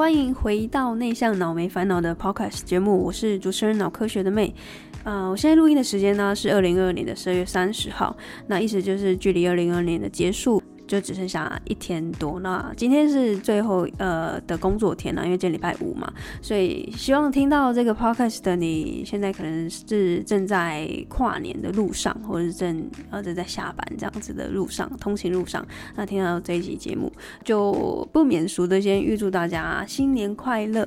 欢迎回到内向脑没烦恼的 Podcast 节目，我是主持人脑科学的妹。呃，我现在录音的时间呢是二零二二年的十二月三十号，那意思就是距离二零二二年的结束。就只剩下一天多，那今天是最后呃的工作天了，因为今天礼拜五嘛，所以希望听到这个 podcast 的你现在可能是正在跨年的路上，或者是正呃正在下班这样子的路上，通勤路上，那听到这一集节目，就不免俗的先预祝大家新年快乐。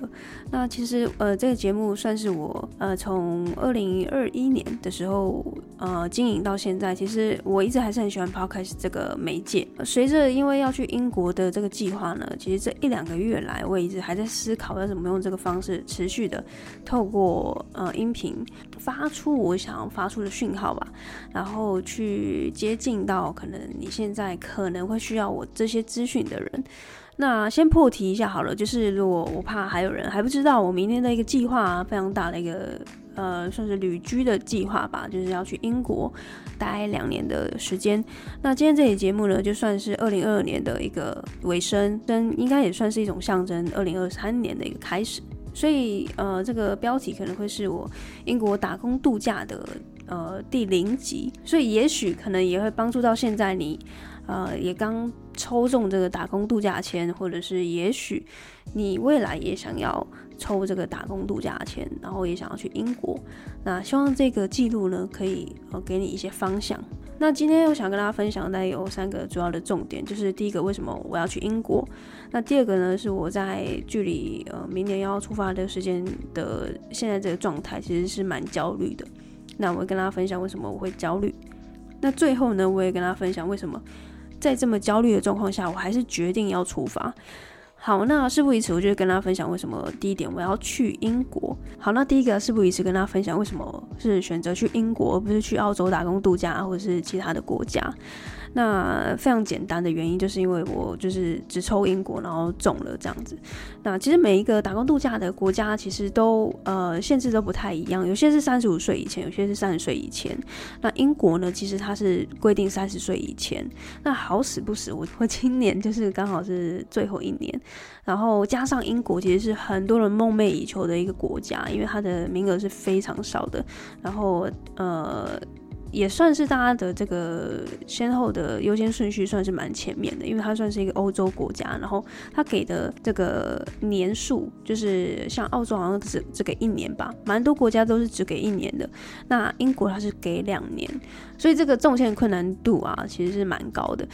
那其实呃这个节目算是我呃从二零二一年的时候呃经营到现在，其实我一直还是很喜欢 podcast 这个媒介。随着因为要去英国的这个计划呢，其实这一两个月来，我一直还在思考要怎么用这个方式持续的透过呃音频发出我想要发出的讯号吧，然后去接近到可能你现在可能会需要我这些资讯的人。那先破题一下好了，就是如果我怕还有人还不知道我明天的一个计划，非常大的一个。呃，算是旅居的计划吧，就是要去英国待两年的时间。那今天这期节目呢，就算是二零二二年的一个尾声，跟应该也算是一种象征二零二三年的一个开始。所以，呃，这个标题可能会是我英国打工度假的呃第零集，所以也许可能也会帮助到现在你。呃，也刚抽中这个打工度假签，或者是也许你未来也想要抽这个打工度假签，然后也想要去英国。那希望这个记录呢，可以呃给你一些方向。那今天我想跟大家分享的有三个主要的重点，就是第一个，为什么我要去英国？那第二个呢，是我在距离呃明年要出发的时间的现在这个状态，其实是蛮焦虑的。那我会跟大家分享为什么我会焦虑。那最后呢，我也跟大家分享为什么。在这么焦虑的状况下，我还是决定要出发。好，那事不宜迟，我就跟大家分享为什么第一点我要去英国。好，那第一个事不宜迟，跟大家分享为什么是选择去英国，而不是去澳洲打工度假，或者是其他的国家。那非常简单的原因，就是因为我就是只抽英国，然后中了这样子。那其实每一个打工度假的国家，其实都呃限制都不太一样，有些是三十五岁以前，有些是三十岁以前。那英国呢，其实它是规定三十岁以前。那好死不死，我我今年就是刚好是最后一年，然后加上英国其实是很多人梦寐以求的一个国家，因为它的名额是非常少的，然后呃。也算是大家的这个先后的优先顺序算是蛮前面的，因为它算是一个欧洲国家，然后它给的这个年数就是像澳洲好像只只给一年吧，蛮多国家都是只给一年的，那英国它是给两年，所以这个中签困难度啊其实是蛮高的。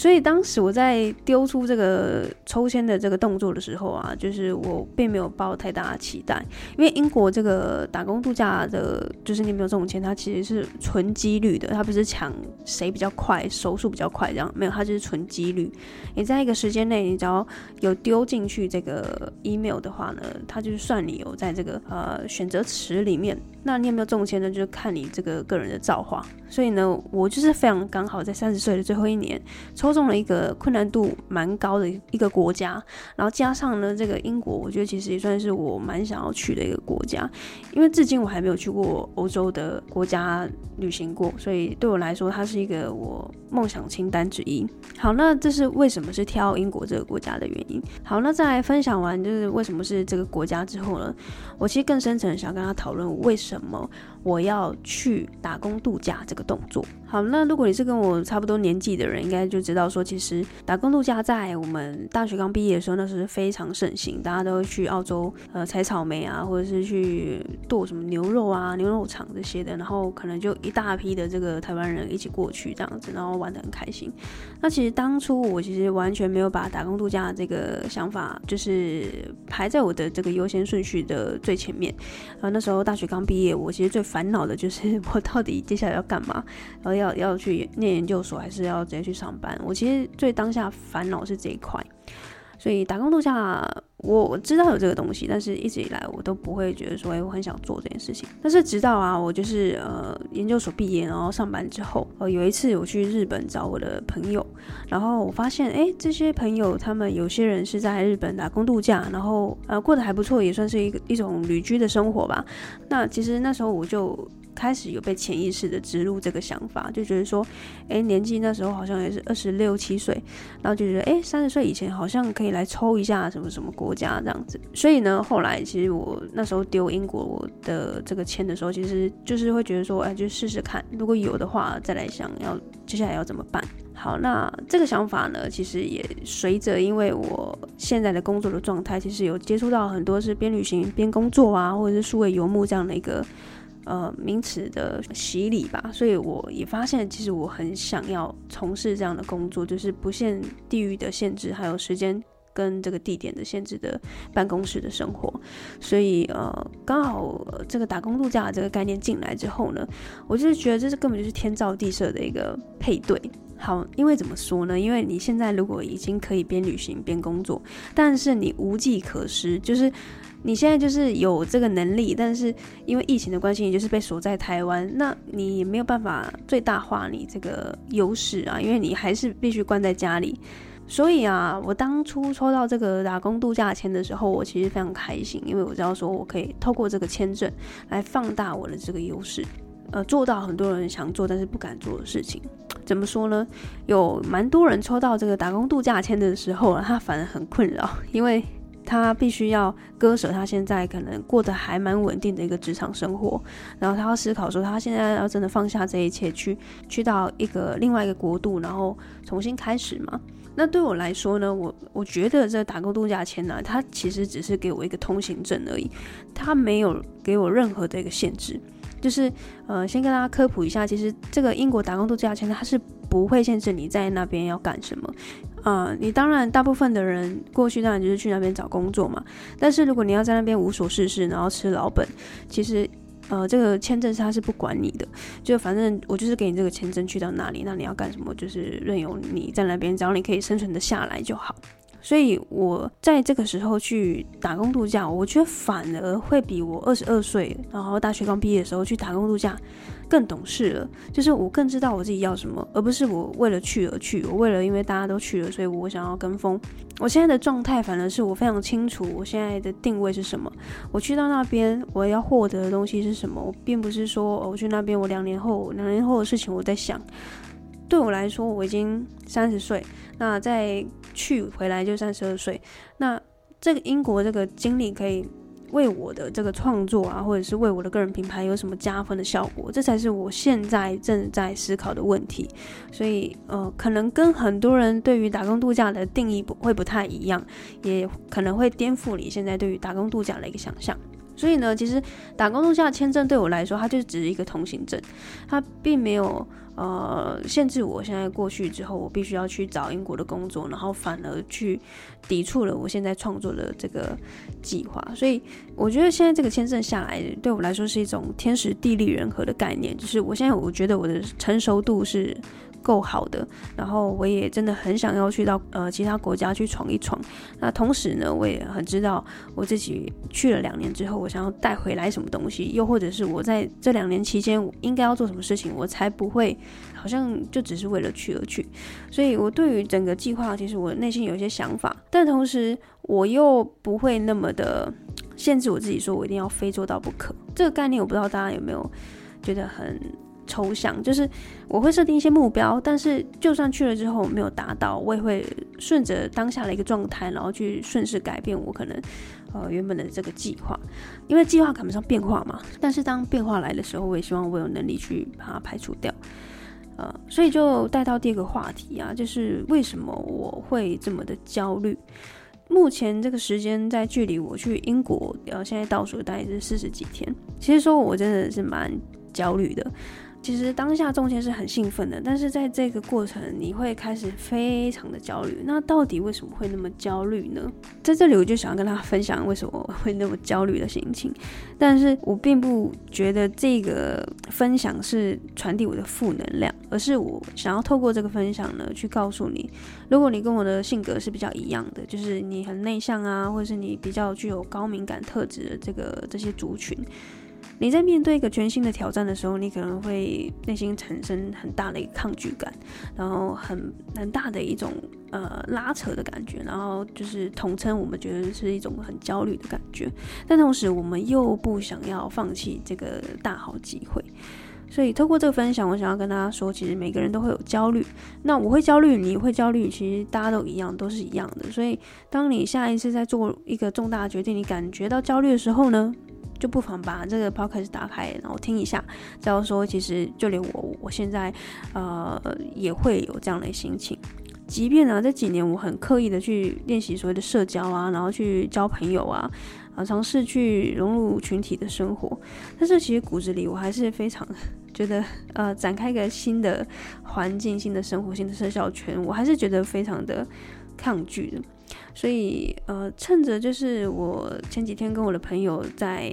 所以当时我在丢出这个抽签的这个动作的时候啊，就是我并没有抱太大的期待，因为英国这个打工度假的，就是你没有中签，它其实是纯几率的，它不是抢谁比较快，手速比较快这样，没有，它就是纯几率。你在一个时间内，你只要有丢进去这个 email 的话呢，它就是算你有在这个呃选择池里面。那你有没有中签呢？就是看你这个个人的造化。所以呢，我就是非常刚好在三十岁的最后一年抽中了一个困难度蛮高的一个国家，然后加上呢，这个英国，我觉得其实也算是我蛮想要去的一个国家，因为至今我还没有去过欧洲的国家旅行过，所以对我来说，它是一个我梦想清单之一。好，那这是为什么是挑英国这个国家的原因。好，那再来分享完就是为什么是这个国家之后呢，我其实更深层想跟他讨论为什么。我要去打工度假这个动作。好，那如果你是跟我差不多年纪的人，应该就知道说，其实打工度假在我们大学刚毕业的时候，那是非常盛行，大家都会去澳洲呃采草莓啊，或者是去剁什么牛肉啊、牛肉场这些的，然后可能就一大批的这个台湾人一起过去这样子，然后玩得很开心。那其实当初我其实完全没有把打工度假这个想法就是排在我的这个优先顺序的最前面。呃，那时候大学刚毕业，我其实最烦恼的就是 我到底接下来要干嘛，然后要要去念研究所，还是要直接去上班？我其实最当下烦恼是这一块，所以打工度假。我我知道有这个东西，但是一直以来我都不会觉得说，哎，我很想做这件事情。但是直到啊，我就是呃研究所毕业，然后上班之后，呃有一次我去日本找我的朋友，然后我发现，哎，这些朋友他们有些人是在日本打工度假，然后呃过得还不错，也算是一个一种旅居的生活吧。那其实那时候我就。开始有被潜意识的植入这个想法，就觉得说，哎，年纪那时候好像也是二十六七岁，然后就觉得，哎，三十岁以前好像可以来抽一下什么什么国家这样子。所以呢，后来其实我那时候丢英国的这个签的时候，其实就是会觉得说，哎，就试试看，如果有的话，再来想要接下来要怎么办。好，那这个想法呢，其实也随着因为我现在的工作的状态，其实有接触到很多是边旅行边工作啊，或者是数位游牧这样的一个呃名词的洗礼吧，所以我也发现，其实我很想要从事这样的工作，就是不限地域的限制，还有时间跟这个地点的限制的办公室的生活。所以呃，刚好这个打工度假这个概念进来之后呢，我就是觉得这是根本就是天造地设的一个配对。好，因为怎么说呢？因为你现在如果已经可以边旅行边工作，但是你无计可施，就是你现在就是有这个能力，但是因为疫情的关系，你就是被锁在台湾，那你也没有办法最大化你这个优势啊，因为你还是必须关在家里。所以啊，我当初抽到这个打工度假签的时候，我其实非常开心，因为我知道说我可以透过这个签证来放大我的这个优势。呃，做到很多人想做但是不敢做的事情，怎么说呢？有蛮多人抽到这个打工度假签的时候啊，他反而很困扰，因为他必须要割舍他现在可能过得还蛮稳定的一个职场生活，然后他要思考说，他现在要真的放下这一切，去去到一个另外一个国度，然后重新开始嘛？那对我来说呢，我我觉得这打工度假签呢，它其实只是给我一个通行证而已，它没有给我任何的一个限制。就是，呃，先跟大家科普一下，其实这个英国打工度假签它是不会限制你在那边要干什么，啊、你当然大部分的人过去当然就是去那边找工作嘛，但是如果你要在那边无所事事，然后吃老本，其实，呃，这个签证是它是不管你的，就反正我就是给你这个签证去到哪里，那你要干什么就是任由你在那边，只要你可以生存的下来就好。所以我在这个时候去打工度假，我觉得反而会比我二十二岁，然后大学刚毕业的时候去打工度假更懂事了。就是我更知道我自己要什么，而不是我为了去而去。我为了因为大家都去了，所以我想要跟风。我现在的状态反而是我非常清楚我现在的定位是什么。我去到那边，我要获得的东西是什么？我并不是说我去那边，我两年后两年后的事情我在想。对我来说，我已经三十岁，那再去回来就三十二岁。那这个英国这个经历可以为我的这个创作啊，或者是为我的个人品牌有什么加分的效果？这才是我现在正在思考的问题。所以，呃，可能跟很多人对于打工度假的定义不会不太一样，也可能会颠覆你现在对于打工度假的一个想象。所以呢，其实打工度假签证对我来说，它就只是一个通行证，它并没有呃限制我现在过去之后，我必须要去找英国的工作，然后反而去抵触了我现在创作的这个计划。所以我觉得现在这个签证下来，对我来说是一种天时地利人和的概念，就是我现在我觉得我的成熟度是。够好的，然后我也真的很想要去到呃其他国家去闯一闯。那同时呢，我也很知道我自己去了两年之后，我想要带回来什么东西，又或者是我在这两年期间应该要做什么事情，我才不会好像就只是为了去而去。所以我对于整个计划，其实我内心有一些想法，但同时我又不会那么的限制我自己，说我一定要非做到不可。这个概念我不知道大家有没有觉得很。抽象，就是我会设定一些目标，但是就算去了之后没有达到，我也会顺着当下的一个状态，然后去顺势改变我可能呃原本的这个计划，因为计划赶不上变化嘛。但是当变化来的时候，我也希望我有能力去把它排除掉。呃，所以就带到第二个话题啊，就是为什么我会这么的焦虑？目前这个时间在距离我去英国，呃，现在倒数大概是四十几天。其实说我真的是蛮焦虑的。其实当下中间是很兴奋的，但是在这个过程，你会开始非常的焦虑。那到底为什么会那么焦虑呢？在这里，我就想要跟大家分享为什么会那么焦虑的心情。但是我并不觉得这个分享是传递我的负能量，而是我想要透过这个分享呢，去告诉你，如果你跟我的性格是比较一样的，就是你很内向啊，或者是你比较具有高敏感特质的这个这些族群。你在面对一个全新的挑战的时候，你可能会内心产生很大的一个抗拒感，然后很很大的一种呃拉扯的感觉，然后就是统称我们觉得是一种很焦虑的感觉，但同时我们又不想要放弃这个大好机会。所以透过这个分享，我想要跟大家说，其实每个人都会有焦虑。那我会焦虑，你会焦虑，其实大家都一样，都是一样的。所以当你下一次在做一个重大决定，你感觉到焦虑的时候呢，就不妨把这个 podcast 打开，然后听一下。假如说，其实就连我，我现在呃也会有这样的心情。即便呢、啊，这几年我很刻意的去练习所谓的社交啊，然后去交朋友啊。啊，尝试去融入群体的生活，但是其实骨子里我还是非常觉得，呃，展开一个新的环境、新的生活、新的社交圈，我还是觉得非常的抗拒的。所以，呃，趁着就是我前几天跟我的朋友在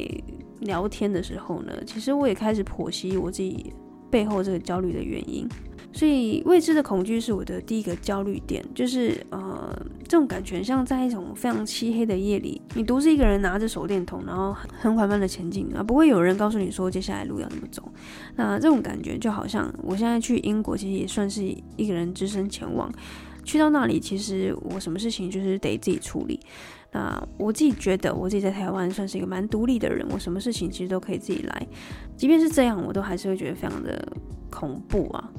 聊天的时候呢，其实我也开始剖析我自己背后这个焦虑的原因。所以未知的恐惧是我的第一个焦虑点，就是呃，这种感觉像在一种非常漆黑的夜里，你独自一个人拿着手电筒，然后很缓慢的前进啊，不会有人告诉你说接下来路要怎么走。那这种感觉就好像我现在去英国，其实也算是一个人只身前往，去到那里，其实我什么事情就是得自己处理。那我自己觉得，我自己在台湾算是一个蛮独立的人，我什么事情其实都可以自己来。即便是这样，我都还是会觉得非常的恐怖啊。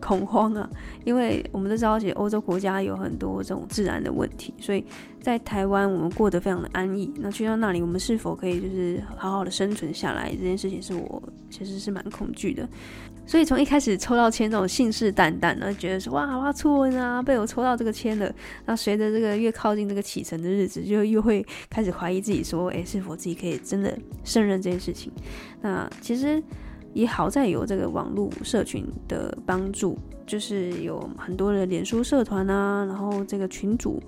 恐慌啊，因为我们都知道，其实欧洲国家有很多这种自然的问题，所以在台湾我们过得非常的安逸。那去到那里，我们是否可以就是好好的生存下来？这件事情是我其实是蛮恐惧的。所以从一开始抽到签，这种信誓旦旦的，觉得说哇，我要出门啊，被我抽到这个签了。那随着这个越靠近这个启程的日子，就又会开始怀疑自己，说，诶，是否自己可以真的胜任这件事情？那其实。也好在有这个网络社群的帮助，就是有很多的脸书社团啊，然后这个群组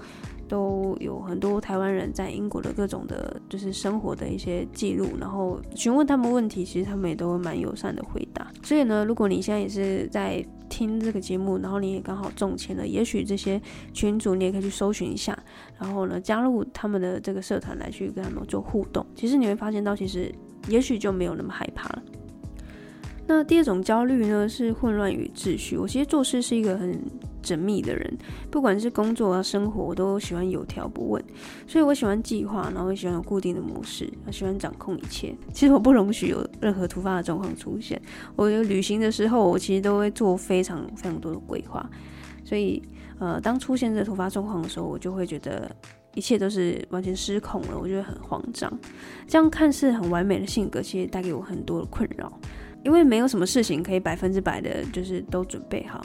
都有很多台湾人在英国的各种的，就是生活的一些记录，然后询问他们问题，其实他们也都蛮友善的回答。所以呢，如果你现在也是在听这个节目，然后你也刚好中签了，也许这些群主你也可以去搜寻一下，然后呢，加入他们的这个社团来去跟他们做互动。其实你会发现到，其实也许就没有那么害怕了。那第二种焦虑呢，是混乱与秩序。我其实做事是一个很缜密的人，不管是工作啊、生活，我都喜欢有条不紊，所以我喜欢计划，然后我喜欢有固定的模式，喜欢掌控一切。其实我不容许有任何突发的状况出现。我旅行的时候，我其实都会做非常非常多的规划。所以，呃，当出现这突发状况的时候，我就会觉得一切都是完全失控了，我觉得很慌张。这样看似很完美的性格，其实带给我很多的困扰。因为没有什么事情可以百分之百的，就是都准备好。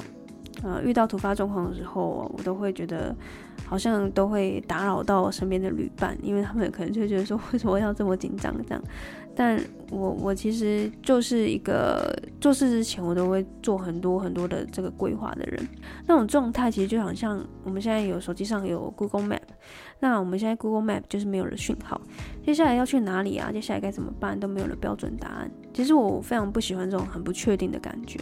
呃，遇到突发状况的时候，我都会觉得好像都会打扰到身边的旅伴，因为他们可能就觉得说，为什么要这么紧张这样？但我 我其实就是一个做事之前我都会做很多很多的这个规划的人。那种状态其实就好像我们现在有手机上有 Google Map，那我们现在 Google Map 就是没有了讯号，接下来要去哪里啊？接下来该怎么办都没有了标准答案。其实我非常不喜欢这种很不确定的感觉。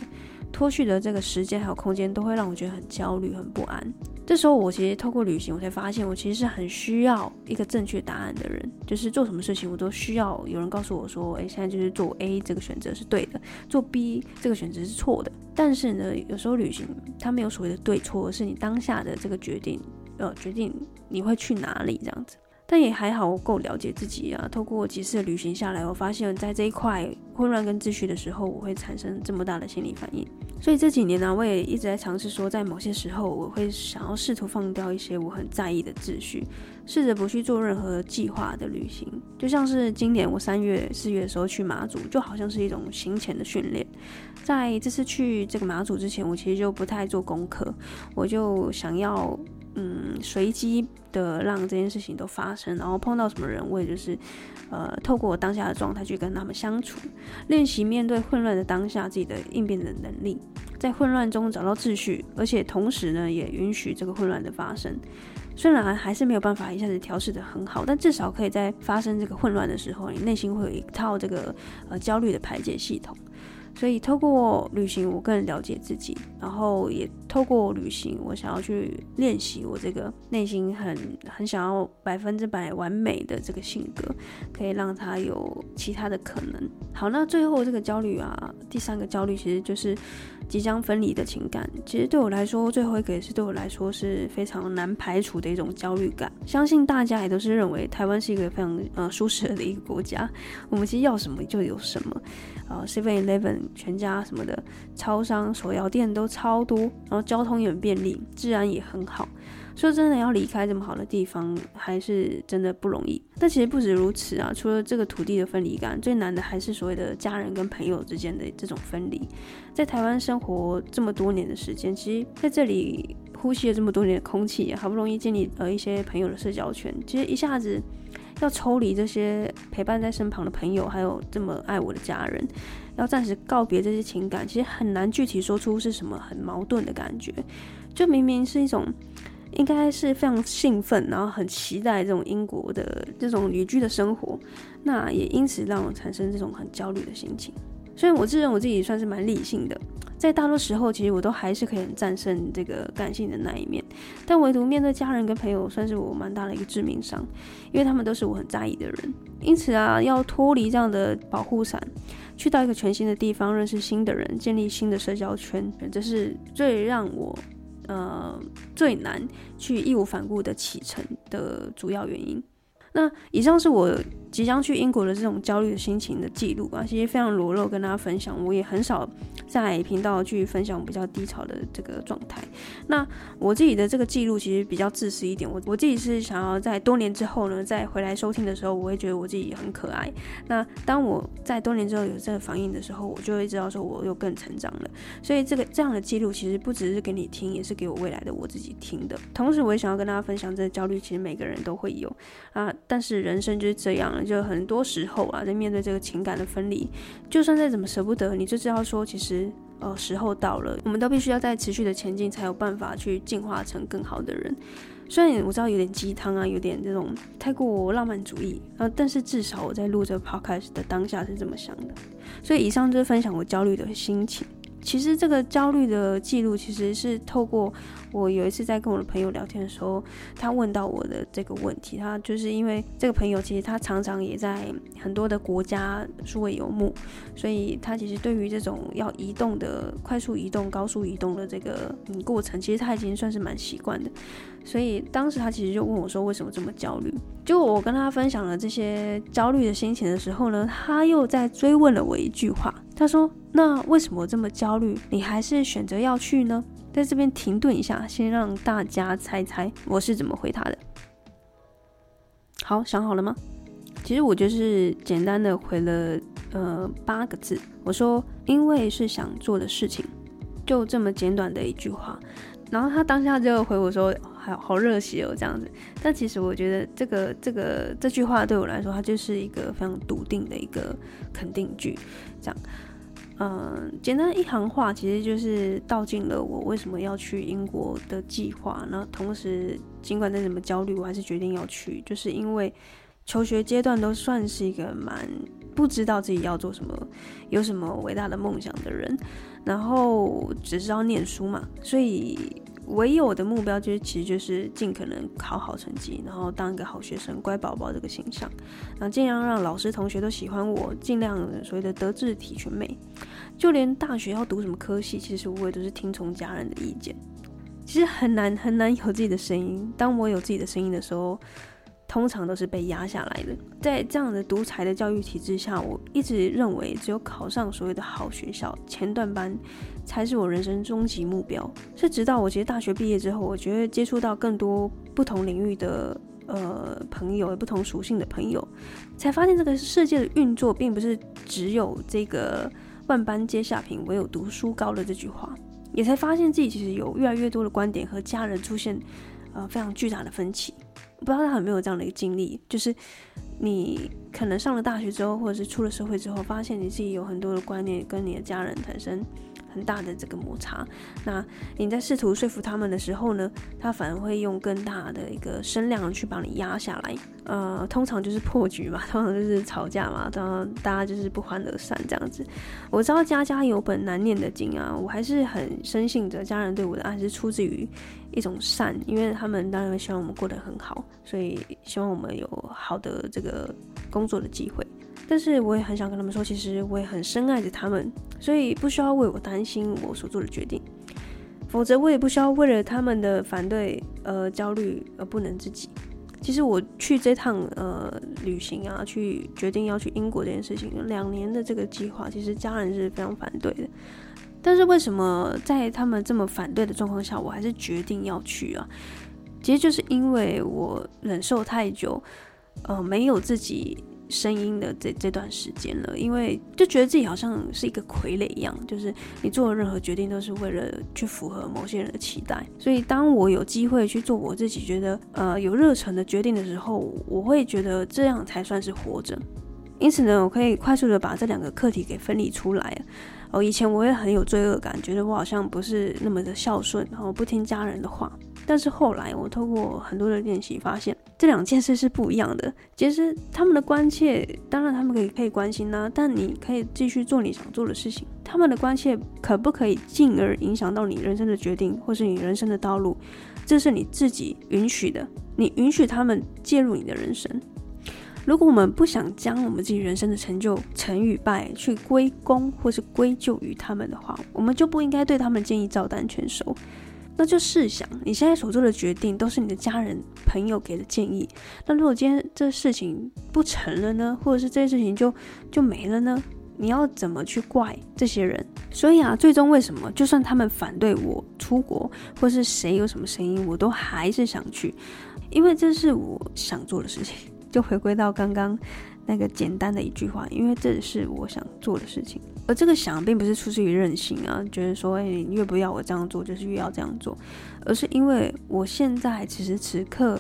脱去的这个时间还有空间，都会让我觉得很焦虑、很不安。这时候，我其实透过旅行，我才发现，我其实是很需要一个正确答案的人。就是做什么事情，我都需要有人告诉我说：“诶，现在就是做 A 这个选择是对的，做 B 这个选择是错的。”但是呢，有时候旅行它没有所谓的对错，而是你当下的这个决定，呃，决定你会去哪里这样子。但也还好，我够了解自己啊。透过几次旅行下来，我发现，在这一块混乱跟秩序的时候，我会产生这么大的心理反应。所以这几年呢、我也一直在尝试说，在某些时候，我会想要试图放掉一些我很在意的秩序，试着不去做任何计划的旅行。就像是今年我三月、四月的时候去马祖，就好像是一种行前的训练。在这次去这个马祖之前，我其实就不太做功课，我就想要。嗯，随机的让这件事情都发生，然后碰到什么人，我也就是，呃，透过我当下的状态去跟他们相处，练习面对混乱的当下自己的应变的能力，在混乱中找到秩序，而且同时呢，也允许这个混乱的发生。虽然还是没有办法一下子调试得很好，但至少可以在发生这个混乱的时候，你内心会有一套这个呃焦虑的排解系统。所以透过旅行，我更了解自己，然后也。透过旅行，我想要去练习我这个内心很很想要百分之百完美的这个性格，可以让它有其他的可能。好，那最后这个焦虑啊，第三个焦虑其实就是即将分离的情感。其实对我来说，最后一个也是对我来说是非常难排除的一种焦虑感。相信大家也都是认为台湾是一个非常呃舒适的一个国家，我们其实要什么就有什么，啊，Seven Eleven、全家什么的，超商、手摇店都超多，然后交通也很便利，治安也很好。说真的，要离开这么好的地方，还是真的不容易。但其实不止如此啊，除了这个土地的分离感，最难的还是所谓的家人跟朋友之间的这种分离。在台湾生活这么多年的时间，其实在这里呼吸了这么多年的空气，好不容易建立了一些朋友的社交圈，其实一下子要抽离这些陪伴在身旁的朋友，还有这么爱我的家人，要暂时告别这些情感，其实很难具体说出是什么很矛盾的感觉。就明明是一种。应该是非常兴奋，然后很期待这种英国的这种旅居的生活，那也因此让我产生这种很焦虑的心情。虽然我自认我自己算是蛮理性的，在大多时候其实我都还是可以很战胜这个感性的那一面，但唯独面对家人跟朋友，算是我蛮大的一个致命伤，因为他们都是我很在意的人。因此啊，要脱离这样的保护伞，去到一个全新的地方，认识新的人，建立新的社交圈，这是最让我。呃，最难去义无反顾的启程的主要原因。那以上是我即将去英国的这种焦虑的心情的记录啊，其实非常裸露跟大家分享。我也很少在频道去分享比较低潮的这个状态。那我自己的这个记录其实比较自私一点，我我自己是想要在多年之后呢，再回来收听的时候，我会觉得我自己很可爱。那当我在多年之后有这个反应的时候，我就会知道说我又更成长了。所以这个这样的记录其实不只是给你听，也是给我未来的我自己听的。同时，我也想要跟大家分享，这个焦虑其实每个人都会有啊。但是人生就是这样，就很多时候啊，在面对这个情感的分离，就算再怎么舍不得，你就知道说，其实呃时候到了，我们都必须要再持续的前进，才有办法去进化成更好的人。虽然我知道有点鸡汤啊，有点这种太过浪漫主义啊，但是至少我在录这个 podcast 的当下是这么想的。所以以上就是分享我焦虑的心情。其实这个焦虑的记录，其实是透过我有一次在跟我的朋友聊天的时候，他问到我的这个问题。他就是因为这个朋友，其实他常常也在很多的国家数位游牧，所以他其实对于这种要移动的、快速移动、高速移动的这个嗯过程，其实他已经算是蛮习惯的。所以当时他其实就问我说：“为什么这么焦虑？”就我跟他分享了这些焦虑的心情的时候呢，他又在追问了我一句话。他说：“那为什么这么焦虑，你还是选择要去呢？”在这边停顿一下，先让大家猜猜我是怎么回他的。好，想好了吗？其实我就是简单的回了呃八个字，我说：“因为是想做的事情。”就这么简短的一句话。然后他当下就回我说：“好好热血哦，这样子。”但其实我觉得这个这个这句话对我来说，它就是一个非常笃定的一个肯定句，这样。嗯，简单一行话，其实就是道尽了我为什么要去英国的计划。那同时，尽管再怎么焦虑，我还是决定要去，就是因为求学阶段都算是一个蛮不知道自己要做什么、有什么伟大的梦想的人，然后只知道念书嘛，所以。唯有的目标就是，其实就是尽可能考好成绩，然后当一个好学生、乖宝宝这个形象，然后尽量让老师、同学都喜欢我，尽量所谓的德智体全美，就连大学要读什么科系，其实我也都是听从家人的意见。其实很难很难有自己的声音，当我有自己的声音的时候。通常都是被压下来的。在这样的独裁的教育体制下，我一直认为只有考上所谓的好学校前段班，才是我人生终极目标。是直到我其实大学毕业之后，我觉得接触到更多不同领域的呃朋友，不同属性的朋友，才发现这个世界的运作并不是只有这个万般皆下品，唯有读书高的这句话。也才发现自己其实有越来越多的观点和家人出现呃非常巨大的分歧。不知道他有没有这样的一个经历，就是你可能上了大学之后，或者是出了社会之后，发现你自己有很多的观念跟你的家人产生很大的这个摩擦。那你在试图说服他们的时候呢，他反而会用更大的一个声量去把你压下来。呃，通常就是破局嘛，通常就是吵架嘛，然后大家就是不欢而散这样子。我知道家家有本难念的经啊，我还是很深信着家人对我的爱是出自于一种善，因为他们当然希望我们过得很好，所以希望我们有好的这个工作的机会。但是我也很想跟他们说，其实我也很深爱着他们，所以不需要为我担心我所做的决定，否则我也不需要为了他们的反对而焦虑而不能自己。其实我去这趟呃旅行啊，去决定要去英国这件事情，两年的这个计划，其实家人是非常反对的。但是为什么在他们这么反对的状况下，我还是决定要去啊？其实就是因为我忍受太久，呃，没有自己。声音的这这段时间了，因为就觉得自己好像是一个傀儡一样，就是你做任何决定都是为了去符合某些人的期待。所以当我有机会去做我自己觉得呃有热忱的决定的时候，我会觉得这样才算是活着。因此呢，我可以快速的把这两个课题给分离出来。哦，以前我也很有罪恶感，觉得我好像不是那么的孝顺，然后不听家人的话。但是后来我透过很多的练习，发现这两件事是不一样的。其实他们的关切，当然他们可以可以关心呐、但你可以继续做你想做的事情。他们的关切可不可以进而影响到你人生的决定，或是你人生的道路？这是你自己允许的，你允许他们介入你的人生。如果我们不想将我们自己人生的成就成与败去归功或是归咎于他们的话，我们就不应该对他们建议照单全收。那就试想，你现在所做的决定都是你的家人朋友给的建议。那如果今天这事情不成了呢？或者是这件事情就就没了呢？你要怎么去怪这些人？所以啊，最终为什么就算他们反对我出国，或是谁有什么声音，我都还是想去，因为这是我想做的事情。就回归到刚刚那个简单的一句话，因为这是我想做的事情。而这个想并不是出自于任性啊，觉得说，哎，你越不要我这样做，就是越要这样做，而是因为我现在此时此刻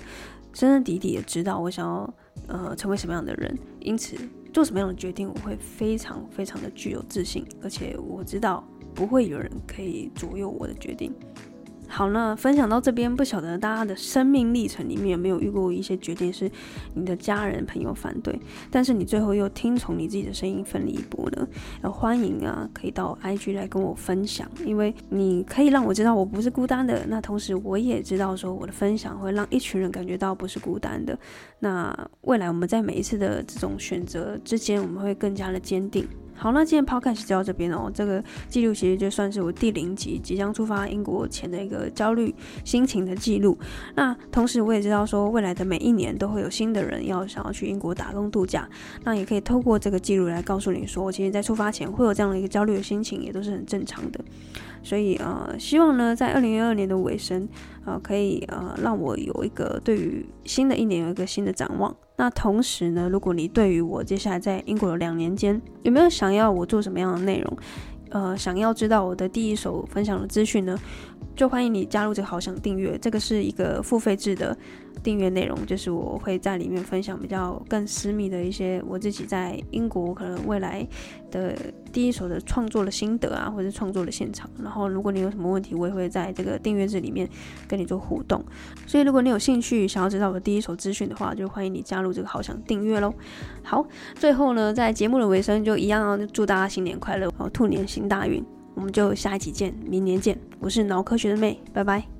深深底底的知道我想要呃成为什么样的人，因此做什么样的决定，我会非常非常的具有自信，而且我知道不会有人可以左右我的决定。好，那分享到这边，不晓得大家的生命历程里面有没有遇过一些决定是你的家人朋友反对，但是你最后又听从你自己的声音奋力一搏呢？呃，欢迎啊，可以到 IG 来跟我分享，因为你可以让我知道我不是孤单的。那同时我也知道说我的分享会让一群人感觉到不是孤单的。那未来我们在每一次的这种选择之间，我们会更加的坚定。好，那今天 podcast 就到这边哦。这个记录其实就算是我第零集即将出发英国前的一个焦虑心情的记录。那同时我也知道说，未来的每一年都会有新的人要想要去英国打工度假。那也可以透过这个记录来告诉你说，我其实在出发前会有这样的一个焦虑的心情，也都是很正常的。所以呃，希望呢，在二零二二年的尾声，呃，可以呃让我有一个对于新的一年有一个新的展望。那同时呢，如果你对于我接下来在英国的两年间有没有想要我做什么样的内容，呃，想要知道我的第一手分享的资讯呢，就欢迎你加入这个好想订阅，这个是一个付费制的。订阅内容就是我会在里面分享比较更私密的一些我自己在英国可能未来的第一手的创作的心得啊，或者创作的现场。然后如果你有什么问题，我也会在这个订阅制里面跟你做互动。所以如果你有兴趣想要知道我的第一手资讯的话，就欢迎你加入这个好想订阅喽。好，最后呢，在节目的尾声就一样啊，祝大家新年快乐，然后兔年行大运。我们就下一期见，明年见。我是脑科学的妹，拜拜。